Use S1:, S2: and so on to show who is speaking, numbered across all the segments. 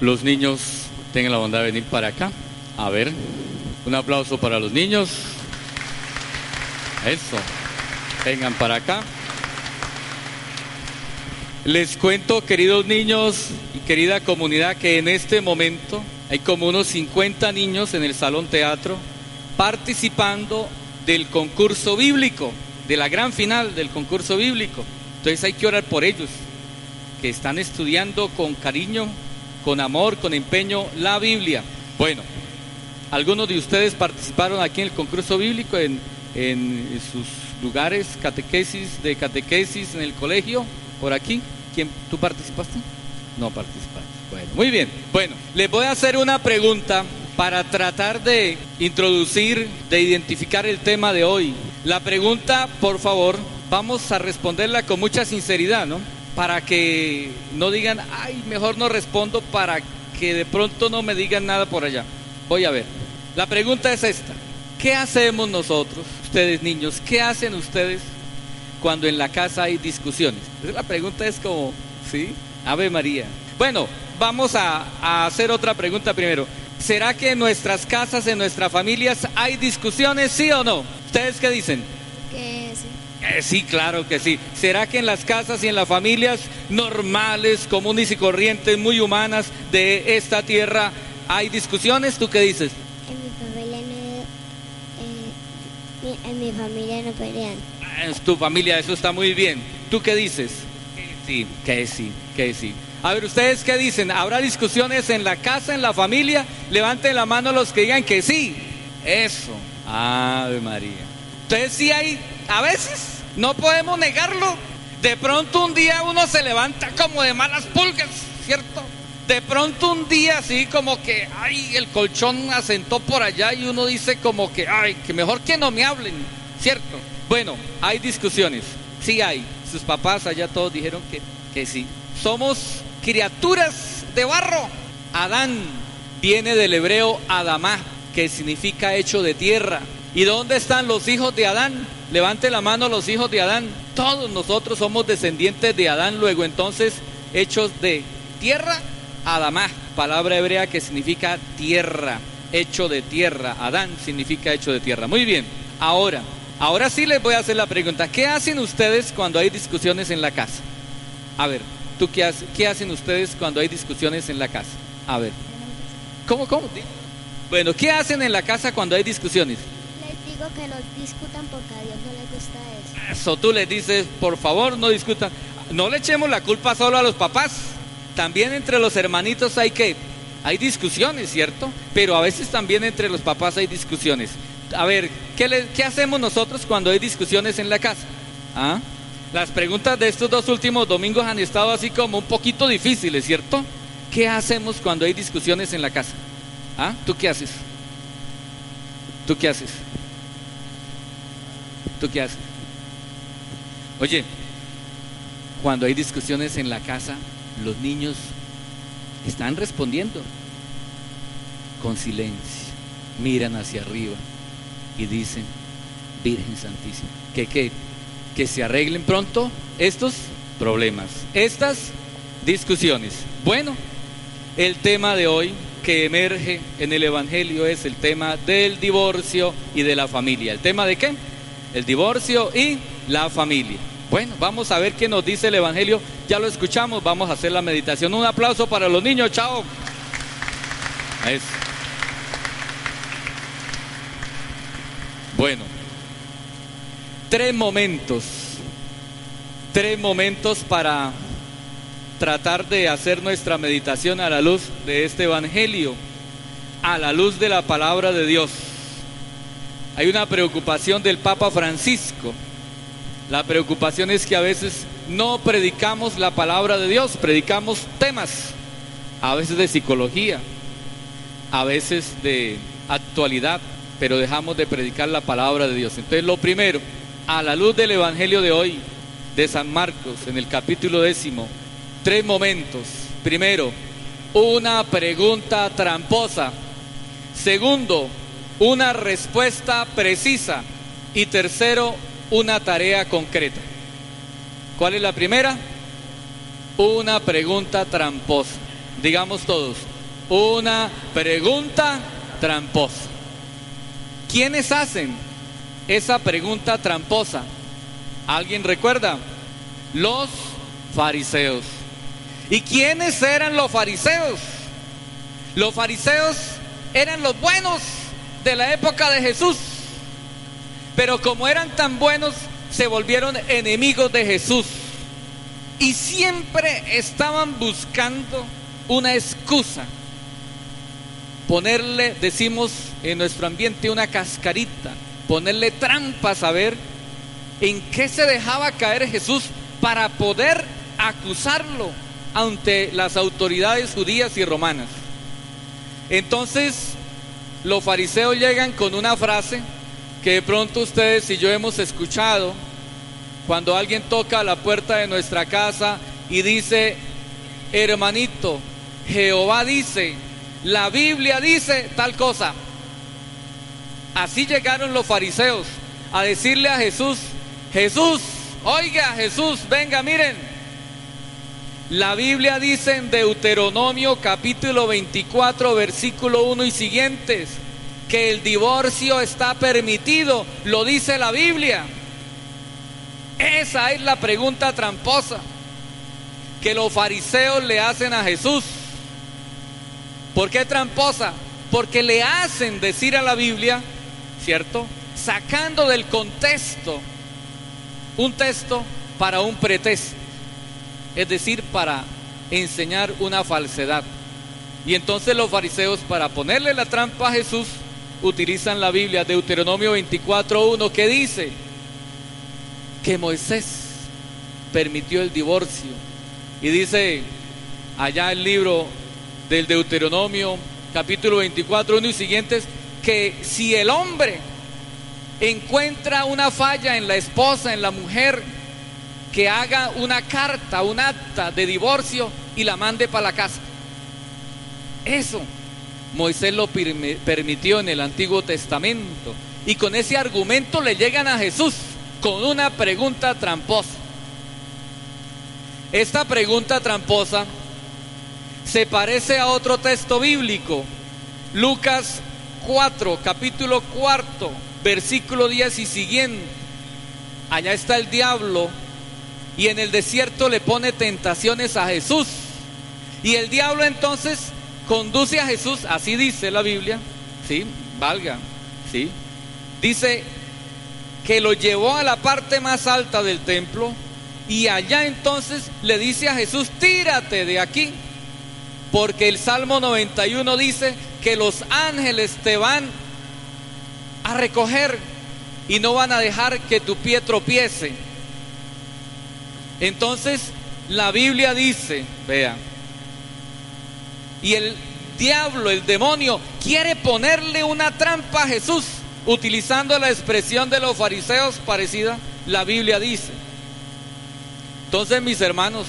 S1: los niños tengan la bondad de venir para acá. A ver, un aplauso para los niños. Eso, vengan para acá. Les cuento, queridos niños y querida comunidad, que en este momento hay como unos 50 niños en el salón teatro participando del concurso bíblico, de la gran final del concurso bíblico. Entonces hay que orar por ellos, que están estudiando con cariño, con amor, con empeño la Biblia. Bueno, algunos de ustedes participaron aquí en el concurso bíblico, en, en sus lugares, catequesis, de catequesis en el colegio, por aquí. ¿Quién, ¿Tú participaste? No participaste. Bueno, muy bien. Bueno, les voy a hacer una pregunta para tratar de introducir, de identificar el tema de hoy. La pregunta, por favor, vamos a responderla con mucha sinceridad, ¿no? Para que no digan, ay, mejor no respondo para que de pronto no me digan nada por allá. Voy a ver. La pregunta es esta. ¿Qué hacemos nosotros, ustedes niños? ¿Qué hacen ustedes cuando en la casa hay discusiones? La pregunta es como, ¿sí? Ave María. Bueno, vamos a, a hacer otra pregunta primero. ¿Será que en nuestras casas, en nuestras familias hay discusiones, sí o no? ¿Ustedes qué dicen? Eh, sí, claro que sí. ¿Será que en las casas y en las familias normales, comunes y corrientes, muy humanas de esta tierra hay discusiones? ¿Tú qué dices?
S2: En mi familia no, eh, en mi familia no pelean.
S1: Ah, Es tu familia, eso está muy bien. ¿Tú qué dices? Sí, que sí, que sí. A ver, ¿ustedes qué dicen? ¿Habrá discusiones en la casa, en la familia? Levanten la mano los que digan que sí. Eso. Ave María. Entonces sí hay, a veces, no podemos negarlo. De pronto un día uno se levanta como de malas pulgas, ¿cierto? De pronto un día así como que, ay, el colchón asentó por allá y uno dice como que, ay, que mejor que no me hablen, ¿cierto? Bueno, hay discusiones, sí hay. Sus papás allá todos dijeron que, que sí. Somos criaturas de barro. Adán viene del hebreo Adamá, que significa hecho de tierra. ¿Y dónde están los hijos de Adán? Levante la mano los hijos de Adán. Todos nosotros somos descendientes de Adán, luego entonces hechos de tierra, Adamá, palabra hebrea que significa tierra, hecho de tierra. Adán significa hecho de tierra. Muy bien, ahora, ahora sí les voy a hacer la pregunta. ¿Qué hacen ustedes cuando hay discusiones en la casa? A ver, ¿tú qué, haces? qué hacen ustedes cuando hay discusiones en la casa? A ver, ¿cómo, cómo? Bueno, ¿qué hacen en la casa cuando hay discusiones?
S2: Digo que no discutan porque a Dios no le gusta eso.
S1: Eso tú les dices, por favor, no discutan. No le echemos la culpa solo a los papás. También entre los hermanitos hay que, hay discusiones, ¿cierto? Pero a veces también entre los papás hay discusiones. A ver, ¿qué, le- qué hacemos nosotros cuando hay discusiones en la casa? ¿Ah? Las preguntas de estos dos últimos domingos han estado así como un poquito difíciles, ¿cierto? ¿Qué hacemos cuando hay discusiones en la casa? ¿Ah? ¿Tú qué haces? ¿Tú qué haces? ¿Tú qué haces? Oye, cuando hay discusiones en la casa, los niños están respondiendo con silencio, miran hacia arriba y dicen, Virgen Santísima, que qué, que se arreglen pronto estos problemas, estas discusiones. Bueno, el tema de hoy que emerge en el Evangelio es el tema del divorcio y de la familia. ¿El tema de qué? El divorcio y la familia. Bueno, vamos a ver qué nos dice el Evangelio. Ya lo escuchamos, vamos a hacer la meditación. Un aplauso para los niños, chao. Eso. Bueno, tres momentos, tres momentos para tratar de hacer nuestra meditación a la luz de este Evangelio, a la luz de la palabra de Dios. Hay una preocupación del Papa Francisco. La preocupación es que a veces no predicamos la palabra de Dios, predicamos temas, a veces de psicología, a veces de actualidad, pero dejamos de predicar la palabra de Dios. Entonces, lo primero, a la luz del Evangelio de hoy, de San Marcos, en el capítulo décimo, tres momentos. Primero, una pregunta tramposa. Segundo, una respuesta precisa. Y tercero, una tarea concreta. ¿Cuál es la primera? Una pregunta tramposa. digamos todos, una pregunta tramposa. ¿Quiénes hacen esa pregunta tramposa? ¿Alguien recuerda? Los fariseos. ¿Y quiénes eran los fariseos? Los fariseos eran los buenos de la época de Jesús. Pero como eran tan buenos, se volvieron enemigos de Jesús. Y siempre estaban buscando una excusa. Ponerle, decimos en nuestro ambiente, una cascarita. Ponerle trampas a ver en qué se dejaba caer Jesús para poder acusarlo ante las autoridades judías y romanas. Entonces, los fariseos llegan con una frase que de pronto ustedes y yo hemos escuchado cuando alguien toca la puerta de nuestra casa y dice, hermanito, Jehová dice, la Biblia dice tal cosa. Así llegaron los fariseos a decirle a Jesús, Jesús, oiga Jesús, venga, miren. La Biblia dice en Deuteronomio capítulo 24, versículo 1 y siguientes, que el divorcio está permitido, lo dice la Biblia. Esa es la pregunta tramposa que los fariseos le hacen a Jesús. ¿Por qué tramposa? Porque le hacen decir a la Biblia, ¿cierto? Sacando del contexto un texto para un pretexto, es decir, para enseñar una falsedad. Y entonces los fariseos, para ponerle la trampa a Jesús, utilizan la Biblia, Deuteronomio 24.1, que dice que Moisés permitió el divorcio. Y dice allá el libro del Deuteronomio, capítulo 24.1 y siguientes, que si el hombre encuentra una falla en la esposa, en la mujer, que haga una carta, un acta de divorcio y la mande para la casa. Eso Moisés lo permitió en el Antiguo Testamento. Y con ese argumento le llegan a Jesús con una pregunta tramposa. Esta pregunta tramposa se parece a otro texto bíblico, Lucas 4, capítulo 4, versículo 10 y siguiente. Allá está el diablo y en el desierto le pone tentaciones a Jesús. Y el diablo entonces conduce a Jesús, así dice la Biblia, sí, valga, sí. Dice que lo llevó a la parte más alta del templo y allá entonces le dice a Jesús, tírate de aquí, porque el Salmo 91 dice que los ángeles te van a recoger y no van a dejar que tu pie tropiece. Entonces la Biblia dice, vea, y el diablo, el demonio, quiere ponerle una trampa a Jesús, utilizando la expresión de los fariseos parecida, la Biblia dice. Entonces, mis hermanos,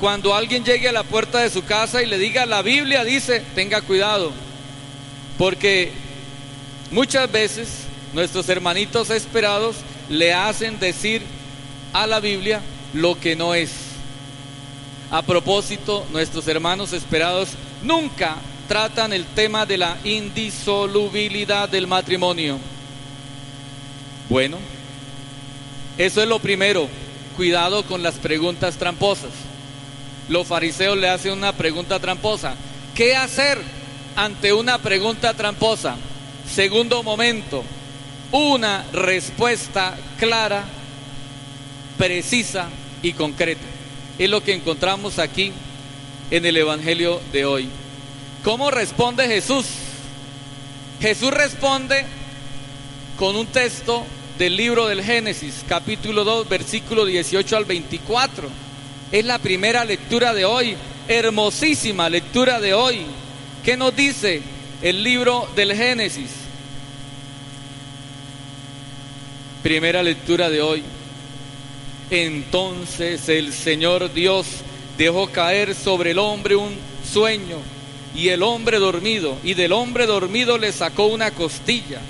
S1: cuando alguien llegue a la puerta de su casa y le diga, la Biblia dice, tenga cuidado, porque Muchas veces nuestros hermanitos esperados le hacen decir a la Biblia lo que no es. A propósito, nuestros hermanos esperados nunca tratan el tema de la indisolubilidad del matrimonio. Bueno, eso es lo primero. Cuidado con las preguntas tramposas. Los fariseos le hacen una pregunta tramposa. ¿Qué hacer ante una pregunta tramposa? Segundo momento, una respuesta clara, precisa y concreta. Es lo que encontramos aquí en el Evangelio de hoy. ¿Cómo responde Jesús? Jesús responde con un texto del libro del Génesis, capítulo 2, versículo 18 al 24. Es la primera lectura de hoy, hermosísima lectura de hoy. ¿Qué nos dice? el libro del Génesis. Primera lectura de hoy. Entonces el Señor Dios dejó caer sobre el hombre un sueño y el hombre dormido, y del hombre dormido le sacó una costilla,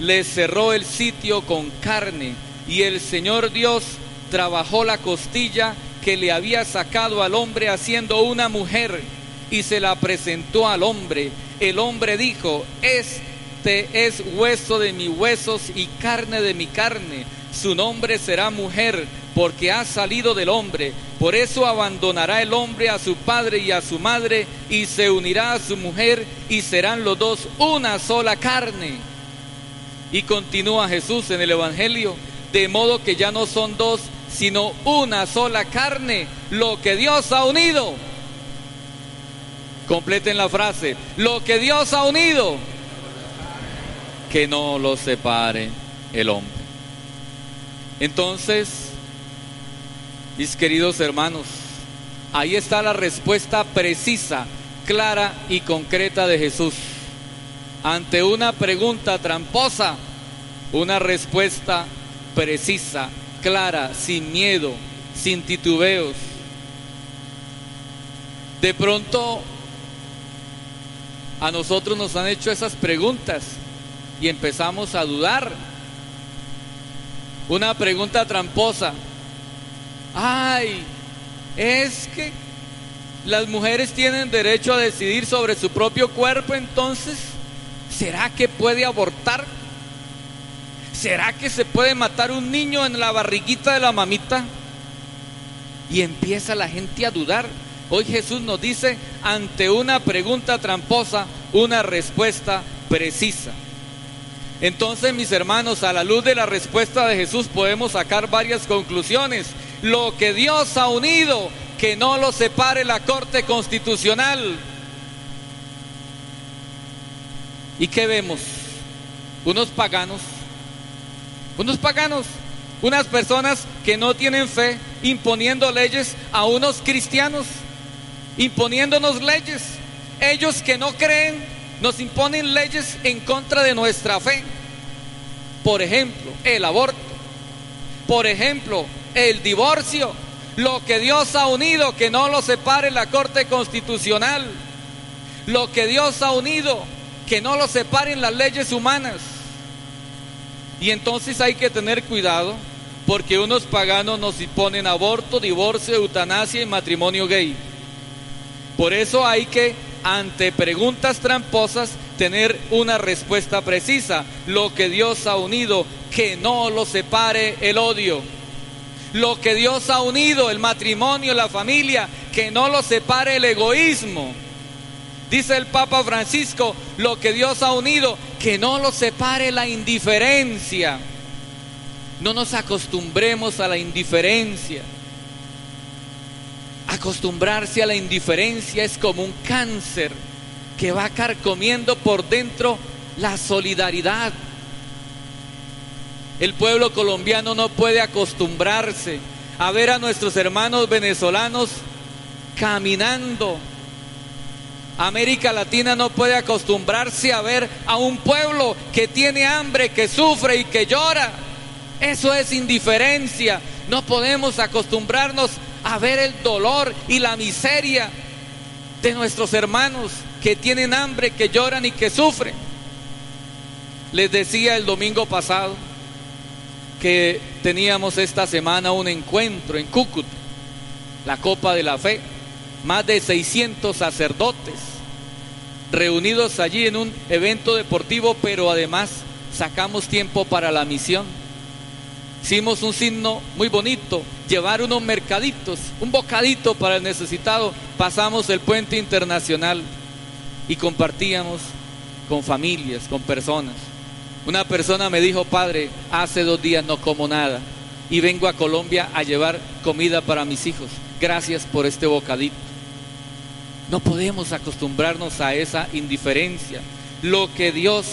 S1: le cerró el sitio con carne, y el Señor Dios trabajó la costilla que le había sacado al hombre haciendo una mujer y se la presentó al hombre. El hombre dijo, este es hueso de mis huesos y carne de mi carne. Su nombre será mujer porque ha salido del hombre. Por eso abandonará el hombre a su padre y a su madre y se unirá a su mujer y serán los dos una sola carne. Y continúa Jesús en el Evangelio, de modo que ya no son dos, sino una sola carne, lo que Dios ha unido. Completen la frase, lo que Dios ha unido, que no lo separe el hombre. Entonces, mis queridos hermanos, ahí está la respuesta precisa, clara y concreta de Jesús. Ante una pregunta tramposa, una respuesta precisa, clara, sin miedo, sin titubeos. De pronto a nosotros nos han hecho esas preguntas y empezamos a dudar. Una pregunta tramposa. Ay, es que las mujeres tienen derecho a decidir sobre su propio cuerpo, entonces, ¿será que puede abortar? ¿Será que se puede matar un niño en la barriguita de la mamita? Y empieza la gente a dudar. Hoy Jesús nos dice, ante una pregunta tramposa, una respuesta precisa. Entonces, mis hermanos, a la luz de la respuesta de Jesús podemos sacar varias conclusiones. Lo que Dios ha unido, que no lo separe la Corte Constitucional. ¿Y qué vemos? Unos paganos, unos paganos, unas personas que no tienen fe imponiendo leyes a unos cristianos, imponiéndonos leyes. Ellos que no creen nos imponen leyes en contra de nuestra fe. Por ejemplo, el aborto. Por ejemplo, el divorcio. Lo que Dios ha unido, que no lo separe la Corte Constitucional. Lo que Dios ha unido, que no lo separen las leyes humanas. Y entonces hay que tener cuidado porque unos paganos nos imponen aborto, divorcio, eutanasia y matrimonio gay. Por eso hay que ante preguntas tramposas, tener una respuesta precisa. Lo que Dios ha unido, que no lo separe el odio. Lo que Dios ha unido, el matrimonio, la familia, que no lo separe el egoísmo. Dice el Papa Francisco, lo que Dios ha unido, que no lo separe la indiferencia. No nos acostumbremos a la indiferencia. Acostumbrarse a la indiferencia es como un cáncer que va carcomiendo por dentro la solidaridad. El pueblo colombiano no puede acostumbrarse a ver a nuestros hermanos venezolanos caminando. América Latina no puede acostumbrarse a ver a un pueblo que tiene hambre, que sufre y que llora. Eso es indiferencia. No podemos acostumbrarnos a ver el dolor y la miseria de nuestros hermanos que tienen hambre, que lloran y que sufren. Les decía el domingo pasado que teníamos esta semana un encuentro en Cúcuta, la Copa de la Fe, más de 600 sacerdotes reunidos allí en un evento deportivo, pero además sacamos tiempo para la misión Hicimos un signo muy bonito, llevar unos mercaditos, un bocadito para el necesitado. Pasamos el puente internacional y compartíamos con familias, con personas. Una persona me dijo, padre, hace dos días no como nada y vengo a Colombia a llevar comida para mis hijos. Gracias por este bocadito. No podemos acostumbrarnos a esa indiferencia. Lo que Dios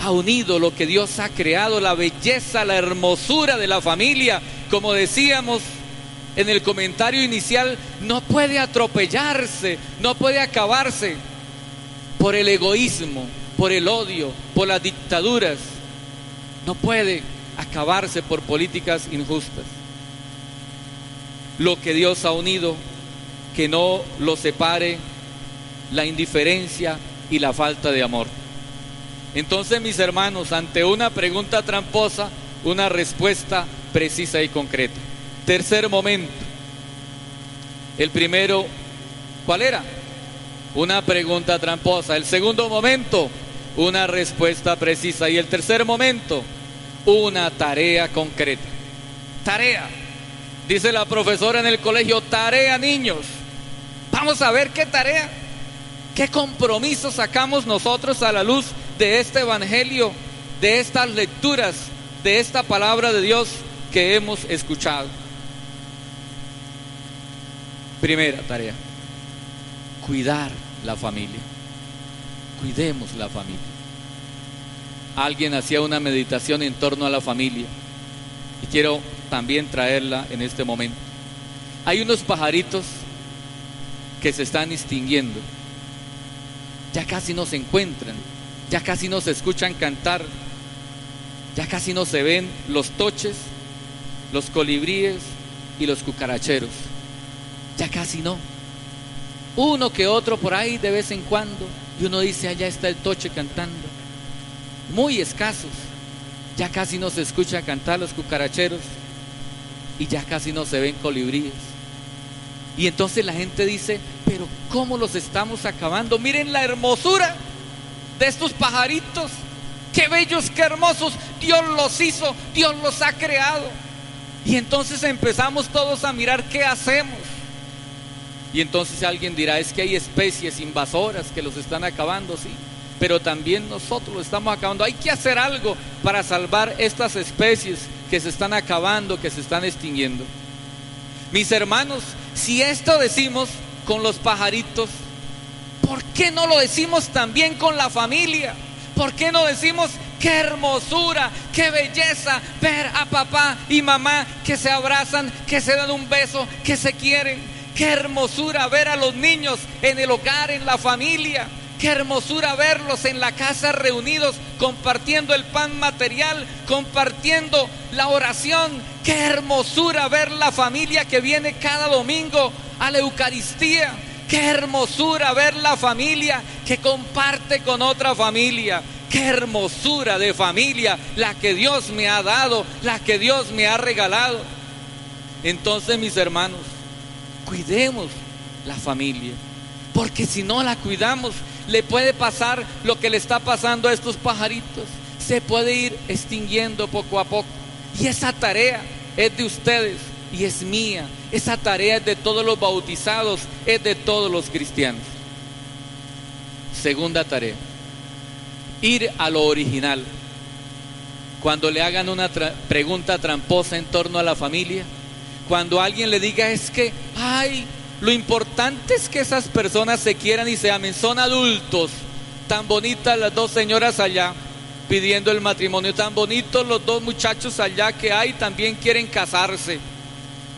S1: ha unido lo que Dios ha creado, la belleza, la hermosura de la familia, como decíamos en el comentario inicial, no puede atropellarse, no puede acabarse por el egoísmo, por el odio, por las dictaduras. No puede acabarse por políticas injustas. Lo que Dios ha unido, que no lo separe la indiferencia y la falta de amor. Entonces, mis hermanos, ante una pregunta tramposa, una respuesta precisa y concreta. Tercer momento. El primero, ¿cuál era? una pregunta tramposa. El segundo momento, una respuesta precisa. Y el tercer momento, una tarea concreta. Tarea. Dice la profesora en el colegio, tarea niños. Vamos a ver qué tarea, qué compromiso sacamos nosotros a la luz de este Evangelio, de estas lecturas, de esta palabra de Dios que hemos escuchado. Primera tarea, cuidar la familia. Cuidemos la familia. Alguien hacía una meditación en torno a la familia y quiero también traerla en este momento. Hay unos pajaritos que se están extinguiendo. Ya casi no se encuentran, ya casi no se escuchan cantar, ya casi no se ven los toches, los colibríes y los cucaracheros. Ya casi no. Uno que otro por ahí de vez en cuando. Y uno dice, allá está el toche cantando. Muy escasos. Ya casi no se escucha cantar los cucaracheros. Y ya casi no se ven colibríes. Y entonces la gente dice, pero ¿cómo los estamos acabando? Miren la hermosura de estos pajaritos. Qué bellos, qué hermosos. Dios los hizo, Dios los ha creado. Y entonces empezamos todos a mirar qué hacemos. Y entonces alguien dirá, es que hay especies invasoras que los están acabando, sí. Pero también nosotros lo estamos acabando. Hay que hacer algo para salvar estas especies que se están acabando, que se están extinguiendo. Mis hermanos, si esto decimos con los pajaritos, ¿por qué no lo decimos también con la familia? ¿Por qué no decimos qué hermosura, qué belleza ver a papá y mamá que se abrazan, que se dan un beso, que se quieren? Qué hermosura ver a los niños en el hogar, en la familia. Qué hermosura verlos en la casa reunidos, compartiendo el pan material, compartiendo la oración. Qué hermosura ver la familia que viene cada domingo a la Eucaristía. Qué hermosura ver la familia que comparte con otra familia. Qué hermosura de familia la que Dios me ha dado, la que Dios me ha regalado. Entonces, mis hermanos, cuidemos la familia. Porque si no la cuidamos, le puede pasar lo que le está pasando a estos pajaritos. Se puede ir extinguiendo poco a poco. Y esa tarea es de ustedes y es mía. Esa tarea es de todos los bautizados, es de todos los cristianos. Segunda tarea, ir a lo original. Cuando le hagan una pregunta tramposa en torno a la familia, cuando alguien le diga es que, ay, lo importante es que esas personas se quieran y se amen. Son adultos. Tan bonitas las dos señoras allá pidiendo el matrimonio. Tan bonitos los dos muchachos allá que hay también quieren casarse.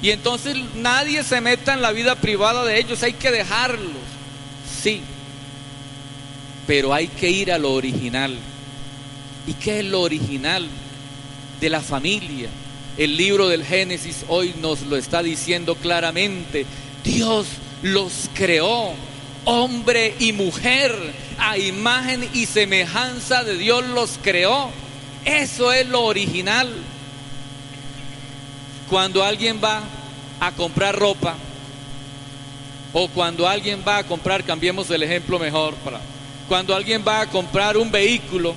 S1: Y entonces nadie se meta en la vida privada de ellos. Hay que dejarlos. Sí. Pero hay que ir a lo original. ¿Y qué es lo original de la familia? El libro del Génesis hoy nos lo está diciendo claramente. Dios los creó, hombre y mujer, a imagen y semejanza de Dios los creó. Eso es lo original. Cuando alguien va a comprar ropa, o cuando alguien va a comprar, cambiemos el ejemplo mejor, para, cuando alguien va a comprar un vehículo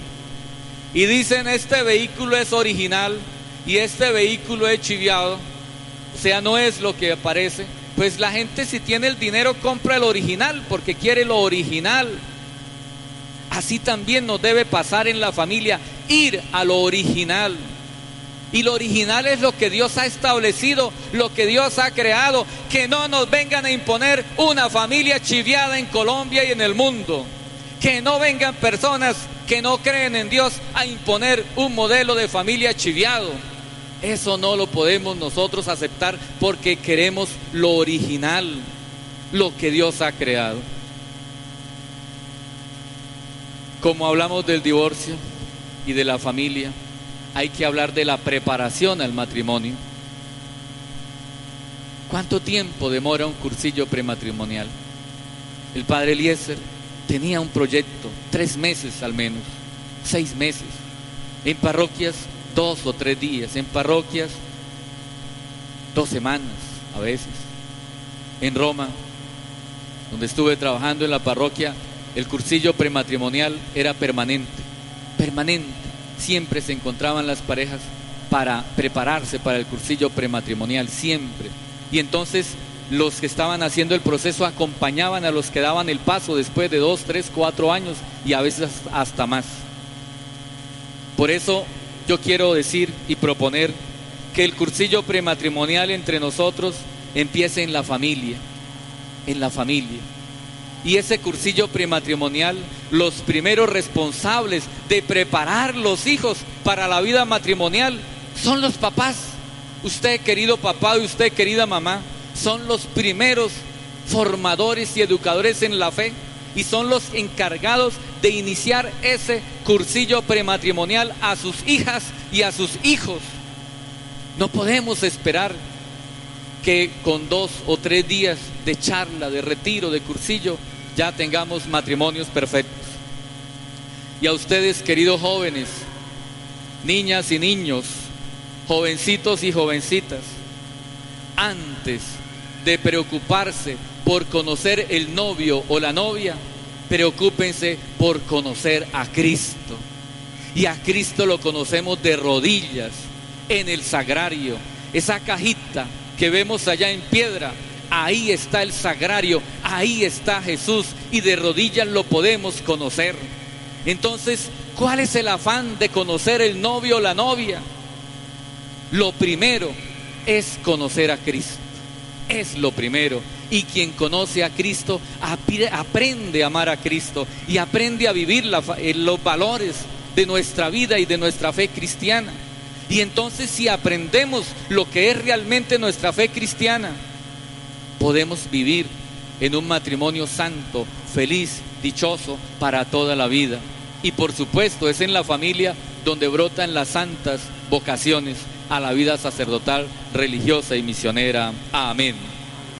S1: y dicen este vehículo es original y este vehículo es chiviado, o sea, no es lo que parece, pues la gente si tiene el dinero compra el original porque quiere lo original. Así también nos debe pasar en la familia, ir a lo original. Y lo original es lo que Dios ha establecido, lo que Dios ha creado, que no nos vengan a imponer una familia chiviada en Colombia y en el mundo. Que no vengan personas que no creen en Dios a imponer un modelo de familia chiviado eso no lo podemos nosotros aceptar porque queremos lo original, lo que Dios ha creado. Como hablamos del divorcio y de la familia, hay que hablar de la preparación al matrimonio. ¿Cuánto tiempo demora un cursillo prematrimonial? El padre Eliezer tenía un proyecto, tres meses al menos, seis meses. En parroquias dos o tres días, en parroquias dos semanas a veces, en Roma donde estuve trabajando en la parroquia, el cursillo prematrimonial era permanente, permanente. Siempre se encontraban las parejas para prepararse para el cursillo prematrimonial, siempre. Y entonces los que estaban haciendo el proceso acompañaban a los que daban el paso después de dos, tres, cuatro años y a veces hasta más. Por eso yo quiero decir y proponer que el cursillo prematrimonial entre nosotros empiece en la familia, en la familia. Y ese cursillo prematrimonial, los primeros responsables de preparar los hijos para la vida matrimonial son los papás. Usted, querido papá, y usted, querida mamá, son los primeros formadores y educadores en la fe y son los encargados de iniciar ese cursillo prematrimonial a sus hijas y a sus hijos. No podemos esperar que con dos o tres días de charla, de retiro, de cursillo, ya tengamos matrimonios perfectos. Y a ustedes, queridos jóvenes, niñas y niños, jovencitos y jovencitas, antes de preocuparse por conocer el novio o la novia, preocúpense por conocer a Cristo. Y a Cristo lo conocemos de rodillas, en el sagrario, esa cajita que vemos allá en piedra, ahí está el sagrario, ahí está Jesús y de rodillas lo podemos conocer. Entonces, ¿cuál es el afán de conocer el novio o la novia? Lo primero es conocer a Cristo. Es lo primero. Y quien conoce a Cristo aprende a amar a Cristo y aprende a vivir eh, los valores de nuestra vida y de nuestra fe cristiana. Y entonces si aprendemos lo que es realmente nuestra fe cristiana, podemos vivir en un matrimonio santo, feliz, dichoso para toda la vida. Y por supuesto es en la familia donde brotan las santas vocaciones a la vida sacerdotal, religiosa y misionera. Amén.